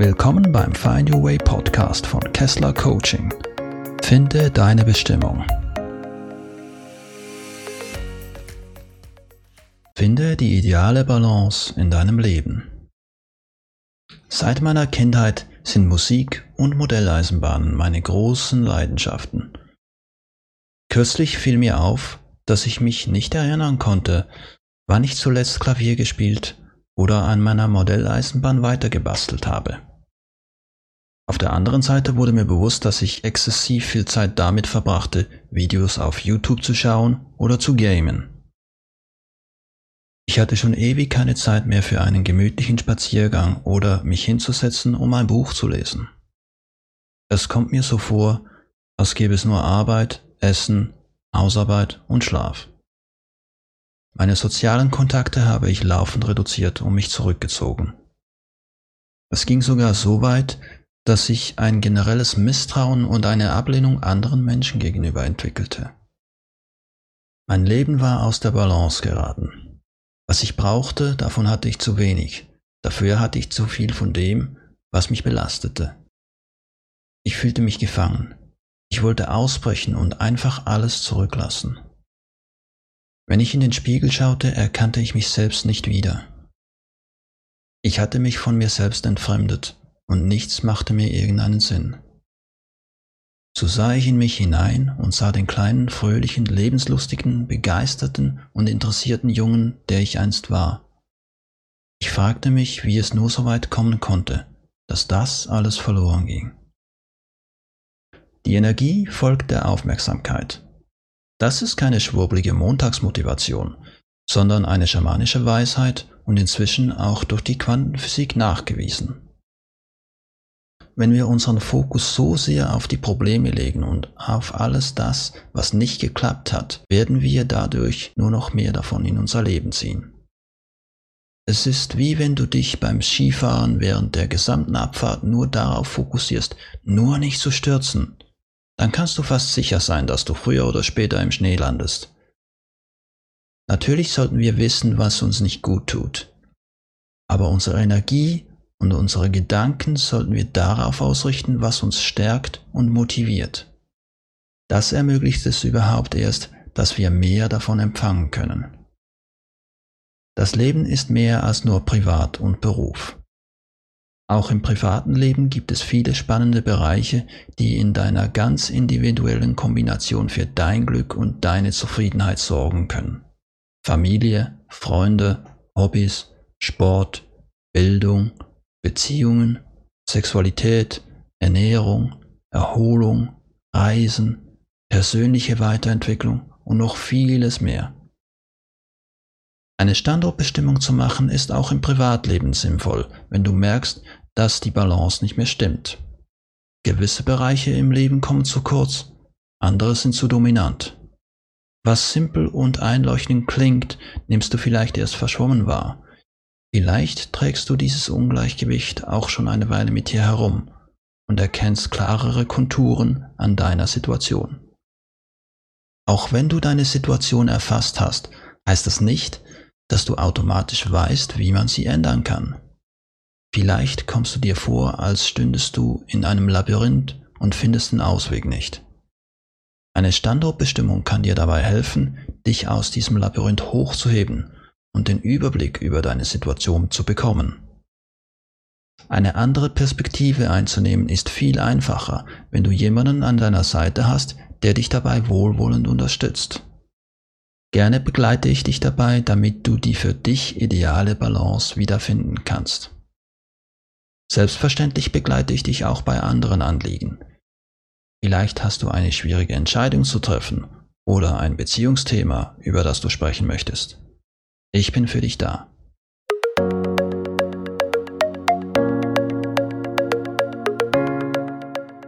Willkommen beim Find Your Way Podcast von Kessler Coaching. Finde deine Bestimmung. Finde die ideale Balance in deinem Leben. Seit meiner Kindheit sind Musik und Modelleisenbahnen meine großen Leidenschaften. Kürzlich fiel mir auf, dass ich mich nicht erinnern konnte, wann ich zuletzt Klavier gespielt oder an meiner Modelleisenbahn weitergebastelt habe. Auf der anderen Seite wurde mir bewusst, dass ich exzessiv viel Zeit damit verbrachte, Videos auf YouTube zu schauen oder zu gamen. Ich hatte schon ewig keine Zeit mehr für einen gemütlichen Spaziergang oder mich hinzusetzen, um ein Buch zu lesen. Es kommt mir so vor, als gäbe es nur Arbeit, Essen, Hausarbeit und Schlaf. Meine sozialen Kontakte habe ich laufend reduziert und mich zurückgezogen. Es ging sogar so weit, dass sich ein generelles Misstrauen und eine Ablehnung anderen Menschen gegenüber entwickelte. Mein Leben war aus der Balance geraten. Was ich brauchte, davon hatte ich zu wenig. Dafür hatte ich zu viel von dem, was mich belastete. Ich fühlte mich gefangen. Ich wollte ausbrechen und einfach alles zurücklassen. Wenn ich in den Spiegel schaute, erkannte ich mich selbst nicht wieder. Ich hatte mich von mir selbst entfremdet und nichts machte mir irgendeinen Sinn. So sah ich in mich hinein und sah den kleinen, fröhlichen, lebenslustigen, begeisterten und interessierten Jungen, der ich einst war. Ich fragte mich, wie es nur so weit kommen konnte, dass das alles verloren ging. Die Energie folgt der Aufmerksamkeit. Das ist keine schwurblige Montagsmotivation, sondern eine schamanische Weisheit und inzwischen auch durch die Quantenphysik nachgewiesen. Wenn wir unseren Fokus so sehr auf die Probleme legen und auf alles das, was nicht geklappt hat, werden wir dadurch nur noch mehr davon in unser Leben ziehen. Es ist wie wenn du dich beim Skifahren während der gesamten Abfahrt nur darauf fokussierst, nur nicht zu stürzen. Dann kannst du fast sicher sein, dass du früher oder später im Schnee landest. Natürlich sollten wir wissen, was uns nicht gut tut. Aber unsere Energie und unsere Gedanken sollten wir darauf ausrichten, was uns stärkt und motiviert. Das ermöglicht es überhaupt erst, dass wir mehr davon empfangen können. Das Leben ist mehr als nur Privat und Beruf. Auch im privaten Leben gibt es viele spannende Bereiche, die in deiner ganz individuellen Kombination für dein Glück und deine Zufriedenheit sorgen können. Familie, Freunde, Hobbys, Sport, Bildung, Beziehungen, Sexualität, Ernährung, Erholung, Reisen, persönliche Weiterentwicklung und noch vieles mehr. Eine Standortbestimmung zu machen ist auch im Privatleben sinnvoll, wenn du merkst, dass die Balance nicht mehr stimmt. Gewisse Bereiche im Leben kommen zu kurz, andere sind zu dominant. Was simpel und einleuchtend klingt, nimmst du vielleicht erst verschwommen wahr, Vielleicht trägst du dieses Ungleichgewicht auch schon eine Weile mit dir herum und erkennst klarere Konturen an deiner Situation. Auch wenn du deine Situation erfasst hast, heißt das nicht, dass du automatisch weißt, wie man sie ändern kann. Vielleicht kommst du dir vor, als stündest du in einem Labyrinth und findest den Ausweg nicht. Eine Standortbestimmung kann dir dabei helfen, dich aus diesem Labyrinth hochzuheben und den Überblick über deine Situation zu bekommen. Eine andere Perspektive einzunehmen ist viel einfacher, wenn du jemanden an deiner Seite hast, der dich dabei wohlwollend unterstützt. Gerne begleite ich dich dabei, damit du die für dich ideale Balance wiederfinden kannst. Selbstverständlich begleite ich dich auch bei anderen Anliegen. Vielleicht hast du eine schwierige Entscheidung zu treffen oder ein Beziehungsthema, über das du sprechen möchtest. Ich bin für dich da.